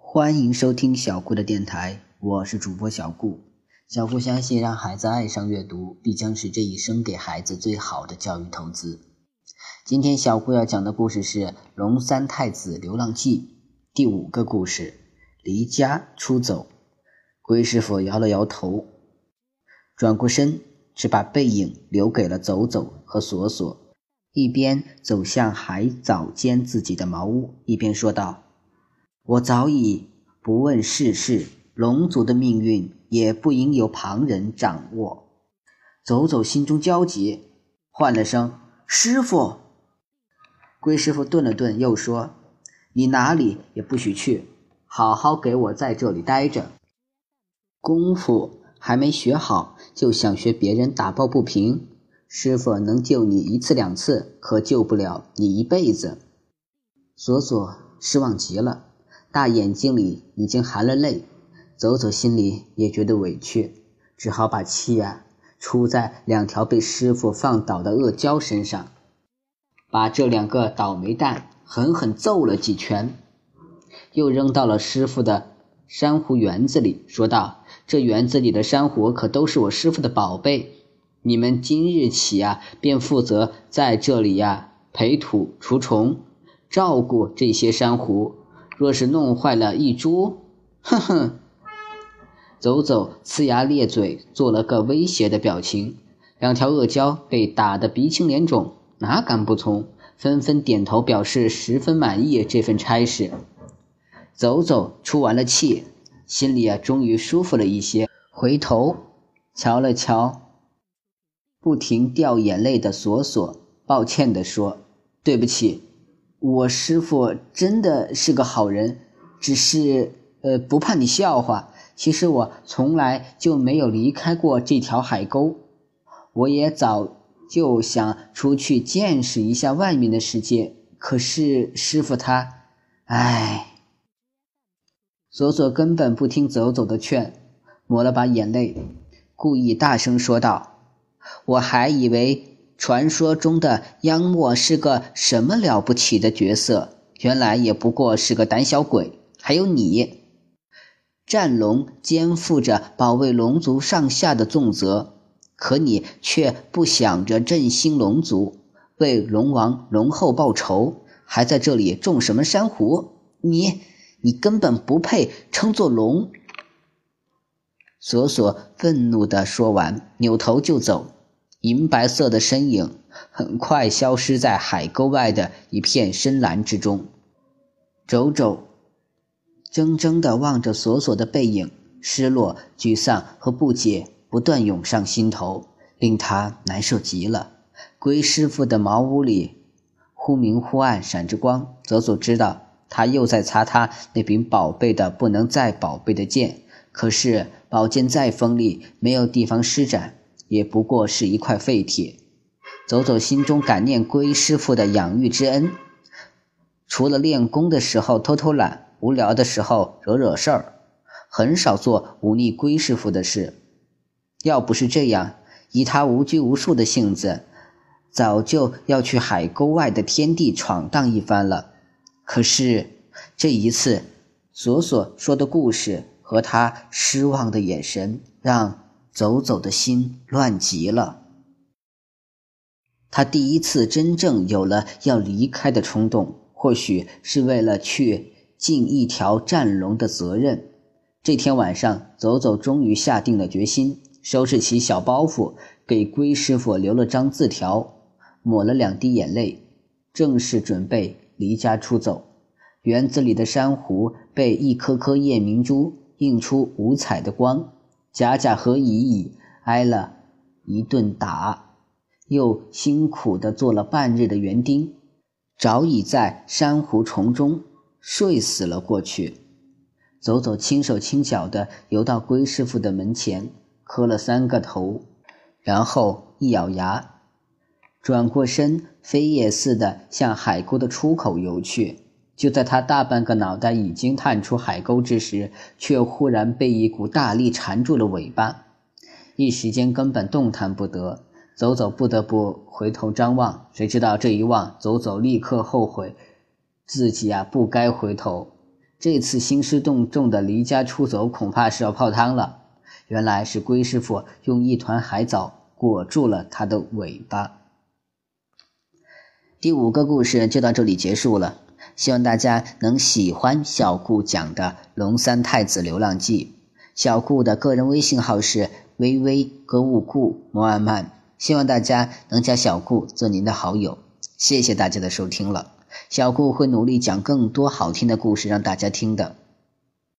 欢迎收听小顾的电台，我是主播小顾。小顾相信，让孩子爱上阅读，必将是这一生给孩子最好的教育投资。今天小顾要讲的故事是《龙三太子流浪记》第五个故事：离家出走。龟师傅摇了摇头，转过身，只把背影留给了走走和索索，一边走向海藻间自己的茅屋，一边说道。我早已不问世事，龙族的命运也不应由旁人掌握。走走心中焦急，唤了声“师傅”。龟师傅顿了顿，又说：“你哪里也不许去，好好给我在这里待着。功夫还没学好，就想学别人打抱不平。师傅能救你一次两次，可救不了你一辈子。”索索失望极了。大眼睛里已经含了泪，走走心里也觉得委屈，只好把气啊出在两条被师傅放倒的恶蛟身上，把这两个倒霉蛋狠狠揍了几拳，又扔到了师傅的珊瑚园子里，说道：“这园子里的珊瑚可都是我师傅的宝贝，你们今日起啊，便负责在这里呀培土除虫，照顾这些珊瑚。”若是弄坏了一株，哼哼！走走，呲牙咧嘴，做了个威胁的表情。两条恶蛟被打得鼻青脸肿，哪敢不从？纷纷点头表示十分满意这份差事。走走出完了气，心里啊终于舒服了一些。回头瞧了瞧不停掉眼泪的索索，抱歉地说：“对不起。”我师傅真的是个好人，只是呃不怕你笑话。其实我从来就没有离开过这条海沟，我也早就想出去见识一下外面的世界。可是师傅他，唉，左左根本不听走走的劝，抹了把眼泪，故意大声说道：“我还以为。”传说中的央莫是个什么了不起的角色？原来也不过是个胆小鬼。还有你，战龙肩负着保卫龙族上下的重责，可你却不想着振兴龙族，为龙王、龙后报仇，还在这里种什么珊瑚？你，你根本不配称作龙！索索愤怒地说完，扭头就走。银白色的身影很快消失在海沟外的一片深蓝之中。周周怔怔地望着索索的背影，失落、沮丧和不解不断涌上心头，令他难受极了。龟师傅的茅屋里忽明忽暗，闪着光。泽索知道他又在擦他那柄宝贝的不能再宝贝的剑，可是宝剑再锋利，没有地方施展。也不过是一块废铁。走走，心中感念龟师傅的养育之恩。除了练功的时候偷偷懒，无聊的时候惹惹事儿，很少做忤逆龟师傅的事。要不是这样，以他无拘无束的性子，早就要去海沟外的天地闯荡一番了。可是这一次，索索说的故事和他失望的眼神，让。走走的心乱极了。他第一次真正有了要离开的冲动，或许是为了去尽一条战龙的责任。这天晚上，走走终于下定了决心，收拾起小包袱，给龟师傅留了张字条，抹了两滴眼泪，正式准备离家出走。园子里的珊瑚被一颗颗夜明珠映出五彩的光。贾贾和乙乙挨了一顿打，又辛苦地做了半日的园丁，早已在珊瑚丛中睡死了过去。走走，轻手轻脚地游到龟师傅的门前，磕了三个头，然后一咬牙，转过身，飞也似的向海沟的出口游去。就在他大半个脑袋已经探出海沟之时，却忽然被一股大力缠住了尾巴，一时间根本动弹不得。走走不得不回头张望，谁知道这一望，走走立刻后悔，自己啊不该回头。这次兴师动众的离家出走，恐怕是要泡汤了。原来是龟师傅用一团海藻裹住了他的尾巴。第五个故事就到这里结束了，希望大家能喜欢小顾讲的《龙三太子流浪记》。小顾的个人微信号是微微歌舞顾摩阿曼，希望大家能加小顾做您的好友。谢谢大家的收听了。小顾会努力讲更多好听的故事让大家听的。